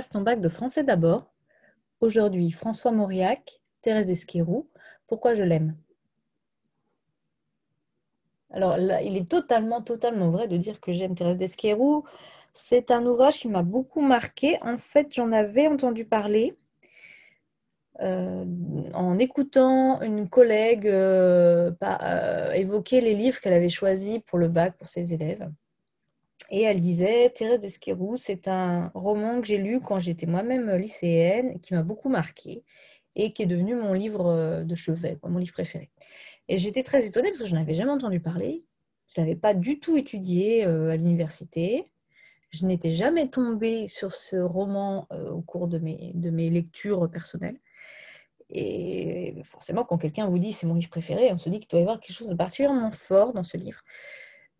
Ton bac de français d'abord. Aujourd'hui, François Mauriac, Thérèse Desquerou. Pourquoi je l'aime? Alors il est totalement, totalement vrai de dire que j'aime Thérèse Desquerou. C'est un ouvrage qui m'a beaucoup marqué. En fait, j'en avais entendu parler euh, en écoutant une collègue euh, euh, évoquer les livres qu'elle avait choisis pour le bac pour ses élèves. Et elle disait, Thérèse d'Esquerou, c'est un roman que j'ai lu quand j'étais moi-même lycéenne, qui m'a beaucoup marqué et qui est devenu mon livre de chevet, mon livre préféré. Et j'étais très étonnée parce que je n'avais jamais entendu parler. Je ne l'avais pas du tout étudié à l'université. Je n'étais jamais tombée sur ce roman au cours de mes, de mes lectures personnelles. Et forcément, quand quelqu'un vous dit c'est mon livre préféré, on se dit qu'il doit y avoir quelque chose de particulièrement fort dans ce livre.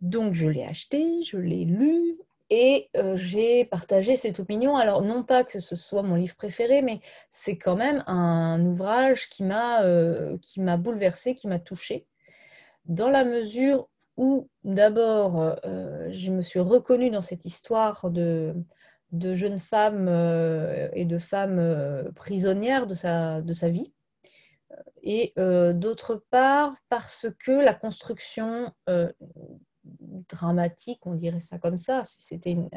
Donc je l'ai acheté, je l'ai lu et euh, j'ai partagé cette opinion. Alors non pas que ce soit mon livre préféré, mais c'est quand même un ouvrage qui m'a euh, bouleversé, qui m'a touché, dans la mesure où d'abord euh, je me suis reconnue dans cette histoire de de jeunes femmes et de femmes prisonnières de sa, vie. Et d'autre part, parce que la construction dramatique, on dirait ça comme ça, si c'était une,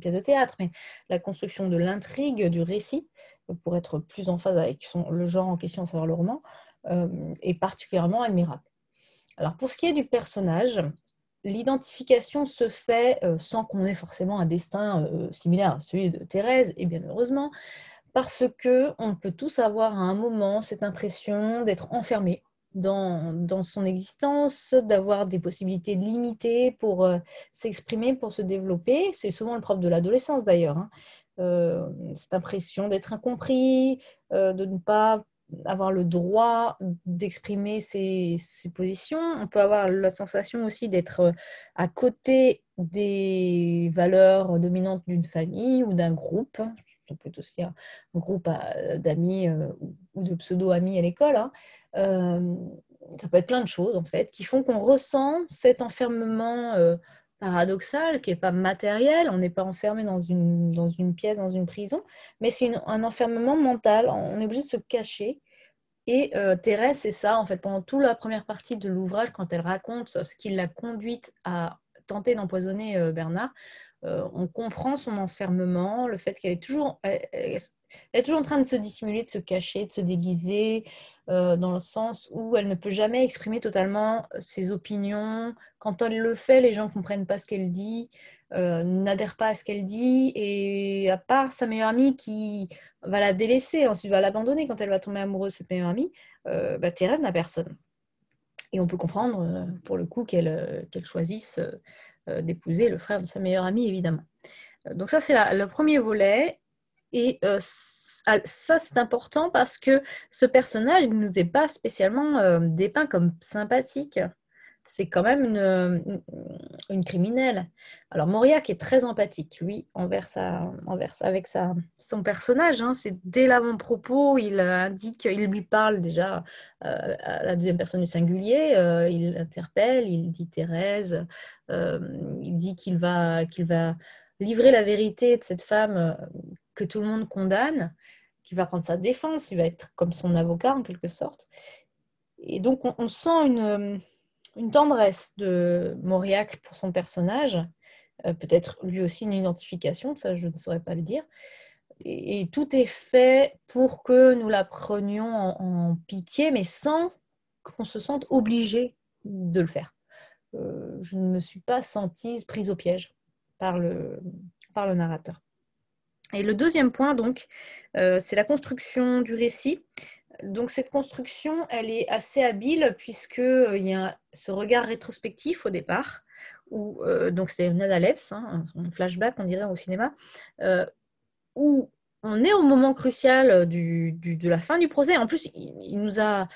pièce de théâtre, mais la construction de l'intrigue, du récit, pour être plus en phase avec le genre en question, à savoir le roman, est particulièrement admirable. Alors pour ce qui est du personnage, l'identification se fait euh, sans qu'on ait forcément un destin euh, similaire à celui de Thérèse, et bien heureusement, parce que on peut tous avoir à un moment cette impression d'être enfermé dans, son existence, d'avoir des possibilités limitées pour euh, s'exprimer, pour se développer. C'est souvent le propre de l'adolescence d'ailleurs. Hein. cette impression d'être incompris, de ne pas avoir le droit d'exprimer ses, positions. On peut avoir la sensation aussi d'être euh, à côté des valeurs dominantes d'une famille ou d'un groupe. Ça peut aussi un groupe euh, d'amis euh, ou de pseudo-amis à l'école. Hein. Ça peut être plein de choses, en fait, qui font qu'on ressent cet enfermement paradoxal, qui n'est pas matériel. On n'est pas enfermé dans une, dans une pièce, dans une prison, mais c'est un enfermement mental. On est obligé de se cacher. Et euh, Thérèse, c'est ça, en fait, pendant toute la première partie de l'ouvrage, quand elle raconte ce qui l'a conduite à tenter d'empoisonner euh, Bernard, euh, on comprend son enfermement, le fait qu'elle est toujours, elle, est toujours en train de se dissimuler, de se cacher, de se déguiser, dans le sens où elle ne peut jamais exprimer totalement ses opinions. Quand elle le fait, les gens ne comprennent pas ce qu'elle dit, n'adhèrent pas à ce qu'elle dit, et à part sa meilleure amie qui va la délaisser, ensuite va l'abandonner quand elle va tomber amoureuse de cette meilleure amie, bah, Thérèse n'a personne. Et on peut comprendre, pour le coup, qu'elle choisisse euh, d'épouser le frère de sa meilleure amie, évidemment. Euh, donc ça, c'est le premier volet. Et euh, ça, c'est important parce que ce personnage ne nous est pas spécialement dépeint comme sympathique c'est quand même une, criminelle. Alors Mauriac est très empathique, lui, envers, sa, envers avec sa, son personnage. Hein. C'est dès l'avant-propos, il indique, il lui parle déjà euh, à la deuxième personne du singulier, euh, il l'interpelle, il dit Thérèse, euh, il dit qu'il va, qu'il va livrer la vérité de cette femme que tout le monde condamne, qu'il va prendre sa défense, il va être comme son avocat en quelque sorte. Et donc on sent une une tendresse de Mauriac pour son personnage, euh, peut-être lui aussi une identification, ça je ne saurais pas le dire. Et, tout est fait pour que nous la prenions en, pitié, mais sans qu'on se sente obligé de le faire. Euh, je ne me suis pas sentie prise au piège par le, par le narrateur. Et le deuxième point, donc, euh, c'est la construction du récit. Donc cette construction, elle est assez habile puisqu'il euh, y a ce regard rétrospectif au départ, où, euh, donc c'est une Aleps, hein, un flashback on dirait au cinéma, euh, où on est au moment crucial de la fin du procès. En plus, il nous a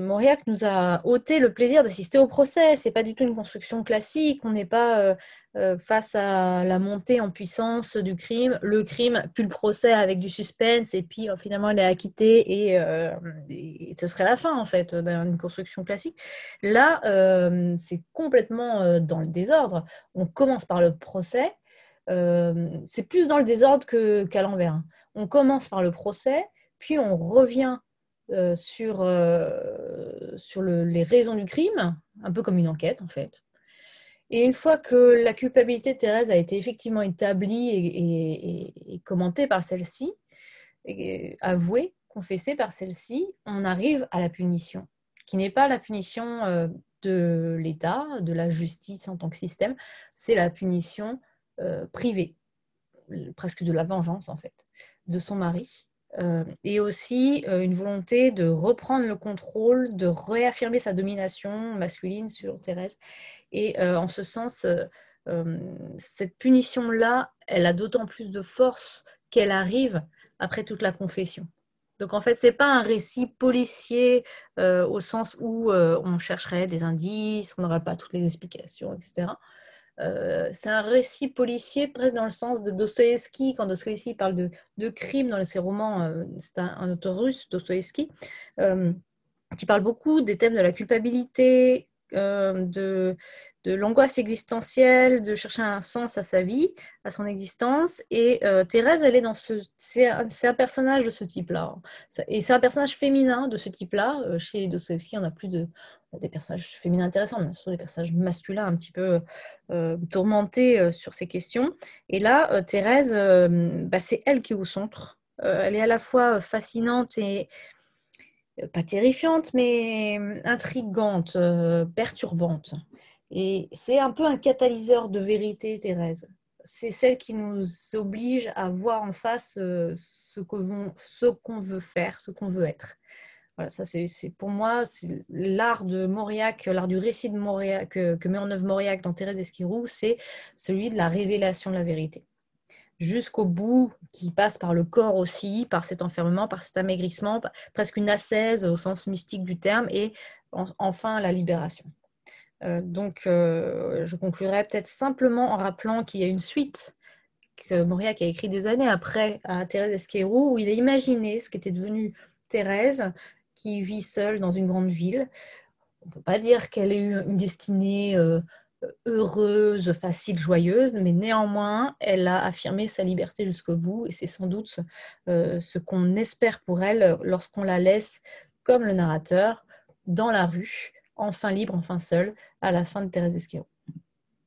Mauriac nous a ôté le plaisir d'assister au procès. C'est pas du tout une construction classique. On n'est pas euh, euh, face à la montée en puissance du crime, le crime, puis le procès avec du suspense, et puis finalement elle est acquittée et, ce serait la fin en fait d'une construction classique. Là, c'est complètement dans le désordre. On commence par le procès. c'est plus dans le désordre qu'à l'envers. Hein. On commence par le procès, puis on revient sur, sur les raisons du crime, un peu comme une enquête en fait. Et une fois que la culpabilité de Thérèse a été effectivement établie et, commentée par celle-ci, avouée, confessée par celle-ci, on arrive à la punition, qui n'est pas la punition euh, de l'État, de la justice en tant que système, c'est la punition euh, privée, presque de la vengeance en fait, de son mari. Euh, et aussi une volonté de reprendre le contrôle, de réaffirmer sa domination masculine sur Thérèse et euh, en ce sens, euh, euh, cette punition-là, elle a d'autant plus de force qu'elle arrive après toute la confession. Donc en fait, ce n'est pas un récit policier au sens où on chercherait des indices, on n'aurait pas toutes les explications, etc. c'est un récit policier presque dans le sens de Dostoïevski, quand Dostoïevski parle de, de crimes dans ses romans, c'est un, un, auteur russe, Dostoïevski, qui parle beaucoup des thèmes de la culpabilité, euh, de, l'angoisse existentielle, de chercher un sens à sa vie, à son existence. Et euh, Thérèse, elle est dans ce, c'est un, personnage de ce type-là. Et c'est un personnage féminin de ce type-là. Euh, chez Dostoevsky, on a plus de des personnages féminins intéressants, mais surtout des personnages masculins un petit peu tourmentés sur ces questions. Et là, Thérèse, bah, c'est elle qui est au centre. elle est à la fois fascinante et, euh, pas terrifiante, mais euh, intrigante, euh, perturbante. Et c'est un peu un catalyseur de vérité, Thérèse. C'est celle qui nous oblige à voir en face ce qu'on veut faire, ce qu'on veut être. Voilà, ça c'est pour moi l'art de Mauriac, l'art du récit de Mauriac que, met en œuvre Mauriac dans Thérèse d'Esquirou, c'est celui de la révélation de la vérité jusqu'au bout, qui passe par le corps aussi, par cet enfermement, par cet amaigrissement, presque une ascèse au sens mystique du terme, et enfin la libération. Euh, donc, euh, je conclurai peut-être simplement en rappelant qu'il y a une suite que Mauriac a écrit des années après à Thérèse Esquerou, où il a imaginé ce qu'était devenue Thérèse, qui vit seule dans une grande ville. On ne peut pas dire qu'elle ait eu une destinée euh, heureuse, facile, joyeuse, mais néanmoins, elle a affirmé sa liberté jusqu'au bout et c'est sans doute ce, euh, qu'on espère pour elle lorsqu'on la laisse, comme le narrateur, dans la rue, enfin libre, enfin seule, à la fin de Thérèse Esquero.